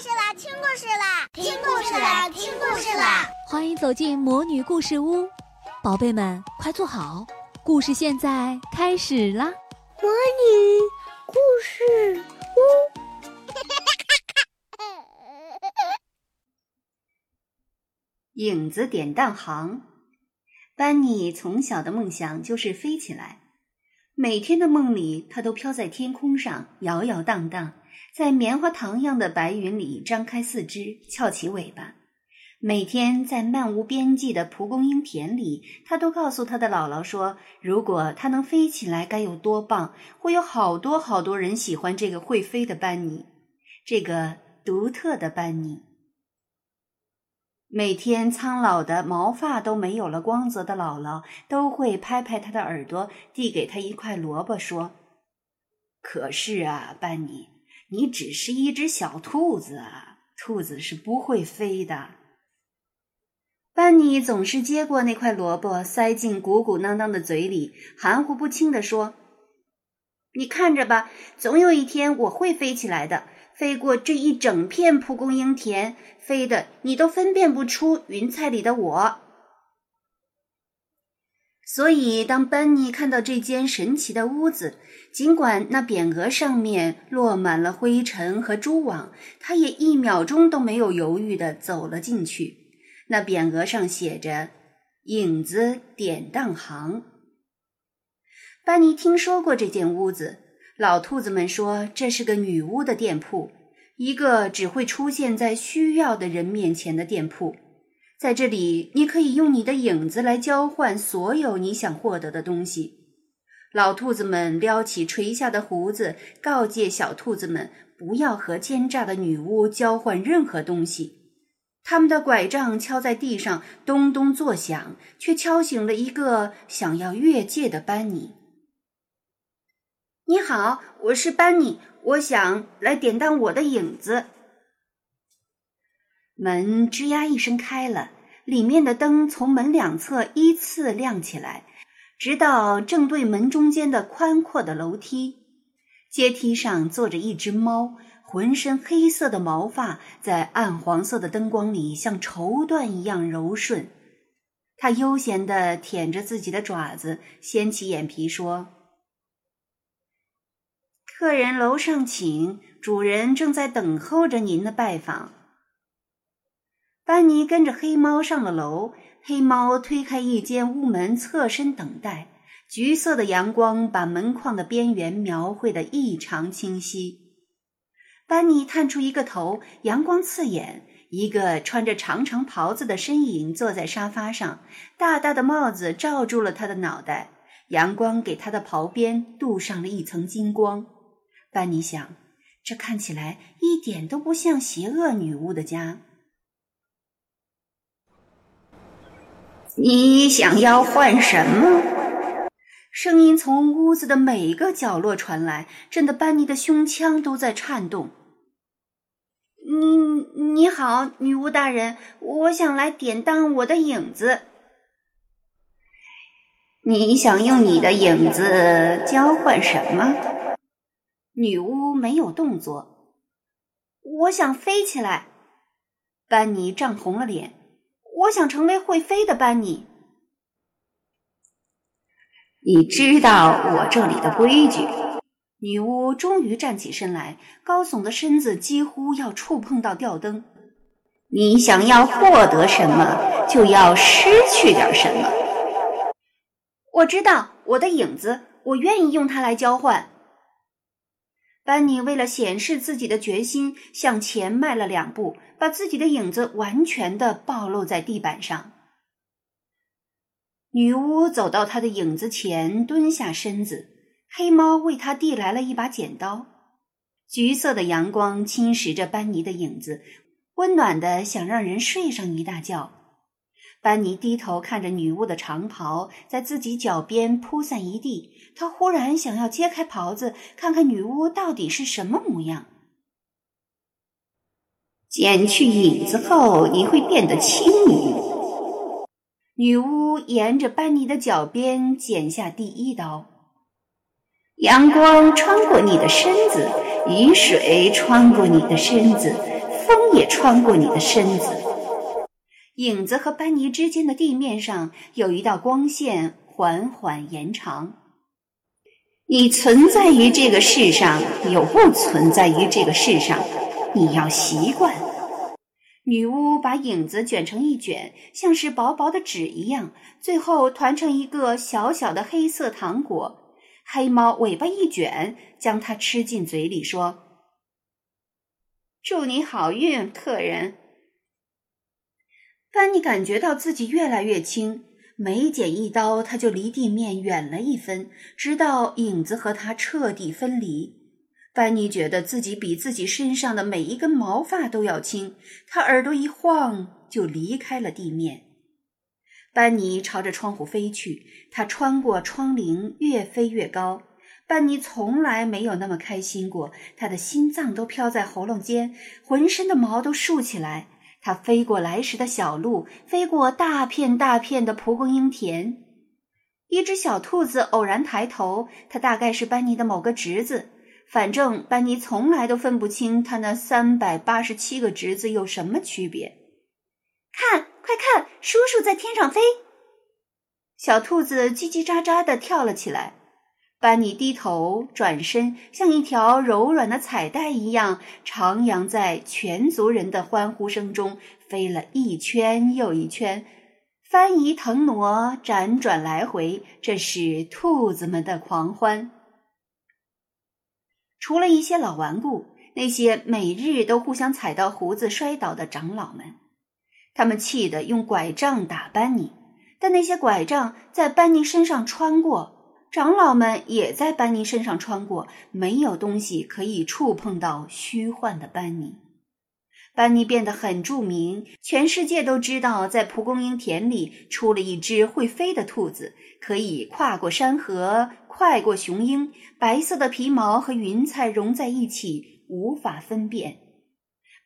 事啦！听故事啦！听故事啦！听故事啦！欢迎走进魔女故事屋，宝贝们快坐好，故事现在开始啦！魔女故事屋，影子典当行。班尼从小的梦想就是飞起来，每天的梦里，他都飘在天空上，摇摇荡荡。在棉花糖样的白云里张开四肢，翘起尾巴。每天在漫无边际的蒲公英田里，他都告诉他的姥姥说：“如果他能飞起来，该有多棒！会有好多好多人喜欢这个会飞的班尼，这个独特的班尼。”每天苍老的毛发都没有了光泽的姥姥，都会拍拍他的耳朵，递给他一块萝卜，说：“可是啊，班尼。”你只是一只小兔子啊！兔子是不会飞的。班尼总是接过那块萝卜，塞进鼓鼓囊囊的嘴里，含糊不清地说：“你看着吧，总有一天我会飞起来的，飞过这一整片蒲公英田，飞的你都分辨不出云彩里的我。”所以，当班尼看到这间神奇的屋子，尽管那匾额上面落满了灰尘和蛛网，他也一秒钟都没有犹豫地走了进去。那匾额上写着“影子典当行”。班尼听说过这间屋子，老兔子们说这是个女巫的店铺，一个只会出现在需要的人面前的店铺。在这里，你可以用你的影子来交换所有你想获得的东西。老兔子们撩起垂下的胡子，告诫小兔子们不要和奸诈的女巫交换任何东西。他们的拐杖敲在地上，咚咚作响，却敲醒了一个想要越界的班尼。你好，我是班尼，我想来典当我的影子。门吱呀一声开了，里面的灯从门两侧依次亮起来，直到正对门中间的宽阔的楼梯。阶梯上坐着一只猫，浑身黑色的毛发在暗黄色的灯光里像绸缎一样柔顺。它悠闲地舔着自己的爪子，掀起眼皮说：“客人楼上请，主人正在等候着您的拜访。”班尼跟着黑猫上了楼，黑猫推开一间屋门，侧身等待。橘色的阳光把门框的边缘描绘得异常清晰。班尼探出一个头，阳光刺眼。一个穿着长长袍子的身影坐在沙发上，大大的帽子罩住了他的脑袋，阳光给他的袍边镀上了一层金光。班尼想，这看起来一点都不像邪恶女巫的家。你想要换什么？声音从屋子的每个角落传来，震得班尼的胸腔都在颤动。你你好，女巫大人，我想来典当我的影子。你想用你的影子交换什么？女巫没有动作。我想飞起来。班尼涨红了脸。我想成为会飞的班尼。你知道我这里的规矩。女巫终于站起身来，高耸的身子几乎要触碰到吊灯。你想要获得什么，就要失去点什么。我知道我的影子，我愿意用它来交换。班尼为了显示自己的决心，向前迈了两步，把自己的影子完全的暴露在地板上。女巫走到他的影子前，蹲下身子。黑猫为他递来了一把剪刀。橘色的阳光侵蚀着班尼的影子，温暖的想让人睡上一大觉。班尼低头看着女巫的长袍在自己脚边铺散一地，他忽然想要揭开袍子，看看女巫到底是什么模样。剪去影子后，你会变得轻盈。女巫沿着班尼的脚边剪下第一刀。阳光穿过你的身子，雨水穿过你的身子。风也穿过你的身子。影子和班尼之间的地面上有一道光线缓缓延长。你存在于这个世上，又不存在于这个世上，你要习惯。女巫把影子卷成一卷，像是薄薄的纸一样，最后团成一个小小的黑色糖果。黑猫尾巴一卷，将它吃进嘴里，说：“祝你好运，客人。”班尼感觉到自己越来越轻。每剪一刀，他就离地面远了一分，直到影子和他彻底分离。班尼觉得自己比自己身上的每一根毛发都要轻，他耳朵一晃就离开了地面。班尼朝着窗户飞去，他穿过窗棂，越飞越高。班尼从来没有那么开心过，他的心脏都飘在喉咙间，浑身的毛都竖起来。它飞过来时的小路，飞过大片大片的蒲公英田。一只小兔子偶然抬头，它大概是班尼的某个侄子。反正班尼从来都分不清他那三百八十七个侄子有什么区别。看，快看，叔叔在天上飞！小兔子叽叽喳喳地跳了起来。班尼低头转身，像一条柔软的彩带一样，徜徉在全族人的欢呼声中，飞了一圈又一圈，翻移腾挪，辗转来回，这是兔子们的狂欢。除了一些老顽固，那些每日都互相踩到胡子摔倒的长老们，他们气得用拐杖打班尼，但那些拐杖在班尼身上穿过。长老们也在班尼身上穿过，没有东西可以触碰到虚幻的班尼。班尼变得很著名，全世界都知道，在蒲公英田里出了一只会飞的兔子，可以跨过山河，快过雄鹰。白色的皮毛和云彩融在一起，无法分辨。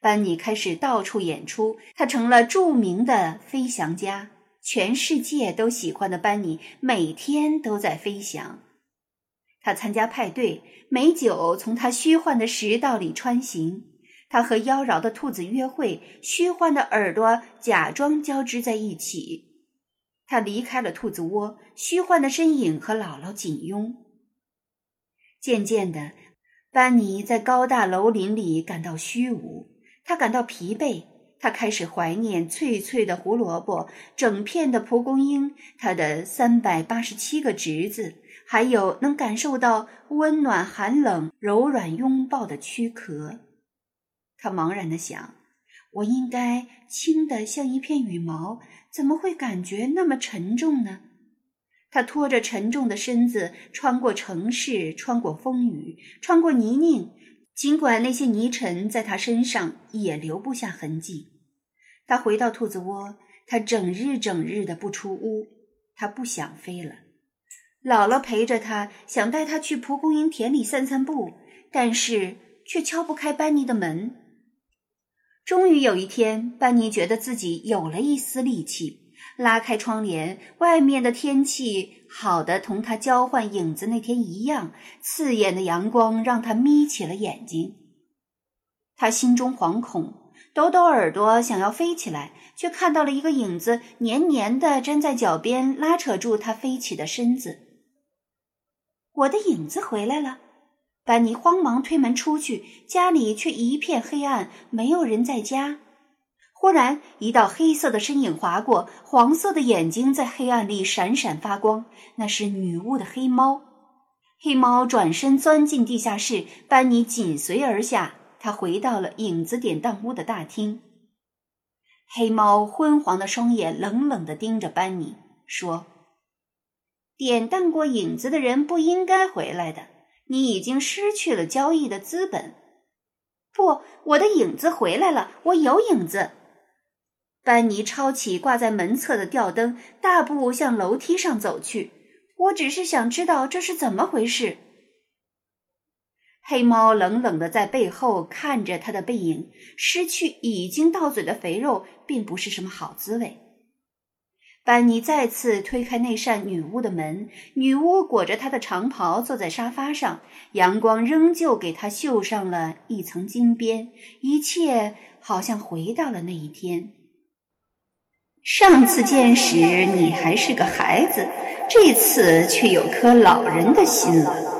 班尼开始到处演出，他成了著名的飞翔家。全世界都喜欢的班尼每天都在飞翔。他参加派对，美酒从他虚幻的食道里穿行。他和妖娆的兔子约会，虚幻的耳朵假装交织在一起。他离开了兔子窝，虚幻的身影和姥姥紧拥。渐渐的，班尼在高大楼林里感到虚无，他感到疲惫。他开始怀念脆脆的胡萝卜、整片的蒲公英、他的三百八十七个侄子，还有能感受到温暖、寒冷、柔软拥抱的躯壳。他茫然地想：“我应该轻得像一片羽毛，怎么会感觉那么沉重呢？”他拖着沉重的身子，穿过城市，穿过风雨，穿过泥泞，尽管那些泥尘在他身上也留不下痕迹。他回到兔子窝，他整日整日的不出屋，他不想飞了。姥姥陪着他，想带他去蒲公英田里散散步，但是却敲不开班尼的门。终于有一天，班尼觉得自己有了一丝力气，拉开窗帘，外面的天气好的同他交换影子那天一样，刺眼的阳光让他眯起了眼睛。他心中惶恐。抖抖耳朵，想要飞起来，却看到了一个影子，黏黏的粘在脚边，拉扯住他飞起的身子。我的影子回来了！班尼慌忙推门出去，家里却一片黑暗，没有人在家。忽然，一道黑色的身影划过，黄色的眼睛在黑暗里闪闪发光，那是女巫的黑猫。黑猫转身钻进地下室，班尼紧随而下。他回到了影子典当屋的大厅。黑猫昏黄的双眼冷冷地盯着班尼，说：“典当过影子的人不应该回来的。你已经失去了交易的资本。”“不，我的影子回来了，我有影子。”班尼抄起挂在门侧的吊灯，大步向楼梯上走去。“我只是想知道这是怎么回事。”黑猫冷冷的在背后看着他的背影，失去已经到嘴的肥肉并不是什么好滋味。班尼再次推开那扇女巫的门，女巫裹着她的长袍坐在沙发上，阳光仍旧给她绣上了一层金边，一切好像回到了那一天。上次见时你还是个孩子，这次却有颗老人的心了。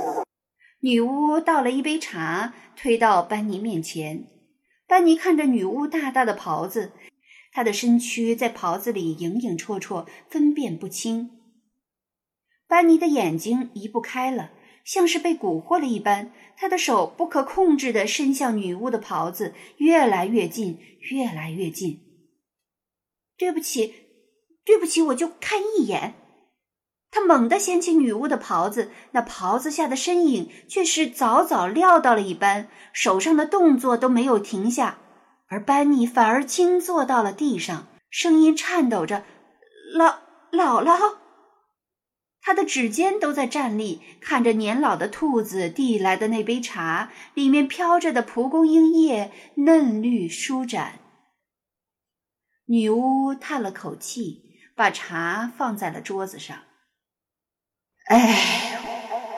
女巫倒了一杯茶，推到班尼面前。班尼看着女巫大大的袍子。她的身躯在袍子里影影绰绰，分辨不清。班尼的眼睛移不开了，像是被蛊惑了一般。他的手不可控制地伸向女巫的袍子，越来越近，越来越近。对不起，对不起，我就看一眼。他猛地掀起女巫的袍子，那袍子下的身影却是早早料到了一般，手上的动作都没有停下。而班尼反而惊坐到了地上，声音颤抖着：“姥姥姥。”他的指尖都在站立，看着年老的兔子递来的那杯茶，里面飘着的蒲公英叶嫩绿舒展。女巫叹了口气，把茶放在了桌子上。“哎，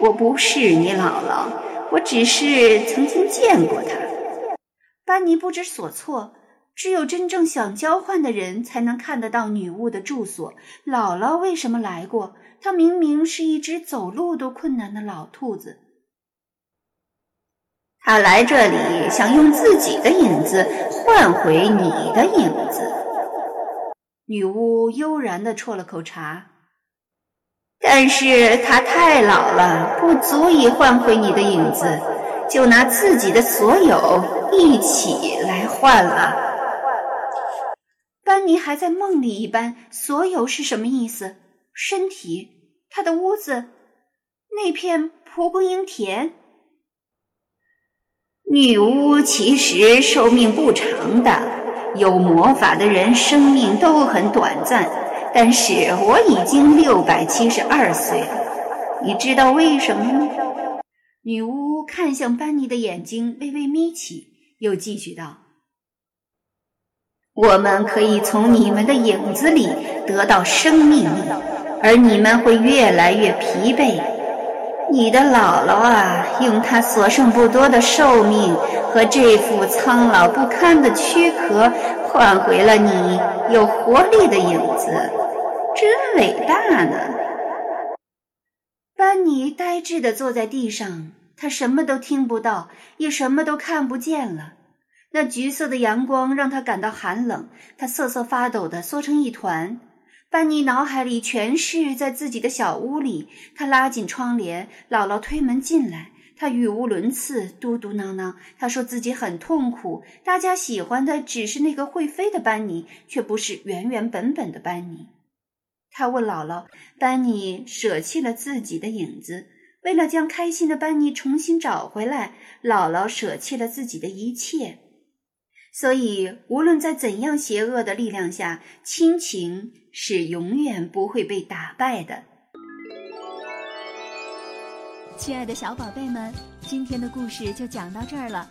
我不是你姥姥，我只是曾经见过她。”班尼不知所措，只有真正想交换的人才能看得到女巫的住所。姥姥为什么来过？她明明是一只走路都困难的老兔子。她来这里想用自己的影子换回你的影子。女巫悠然地啜了口茶，但是她太老了，不足以换回你的影子。就拿自己的所有一起来换了。班尼还在梦里一般，所有是什么意思？身体，他的屋子，那片蒲公英田。女巫其实寿命不长的，有魔法的人生命都很短暂。但是我已经六百七十二岁了，你知道为什么吗？女巫看向班尼的眼睛，微微眯起，又继续道：“我们可以从你们的影子里得到生命，而你们会越来越疲惫。你的姥姥啊，用她所剩不多的寿命和这副苍老不堪的躯壳，换回了你有活力的影子，真伟大呢。”班尼呆滞地坐在地上，他什么都听不到，也什么都看不见了。那橘色的阳光让他感到寒冷，他瑟瑟发抖地缩成一团。班尼脑海里全是在自己的小屋里，他拉紧窗帘，姥姥推门进来，他语无伦次，嘟嘟囔囔。他说自己很痛苦，大家喜欢的只是那个会飞的班尼，却不是原原本本的班尼。他问姥姥：“班尼舍弃了自己的影子，为了将开心的班尼重新找回来，姥姥舍弃了自己的一切。所以，无论在怎样邪恶的力量下，亲情是永远不会被打败的。”亲爱的小宝贝们，今天的故事就讲到这儿了。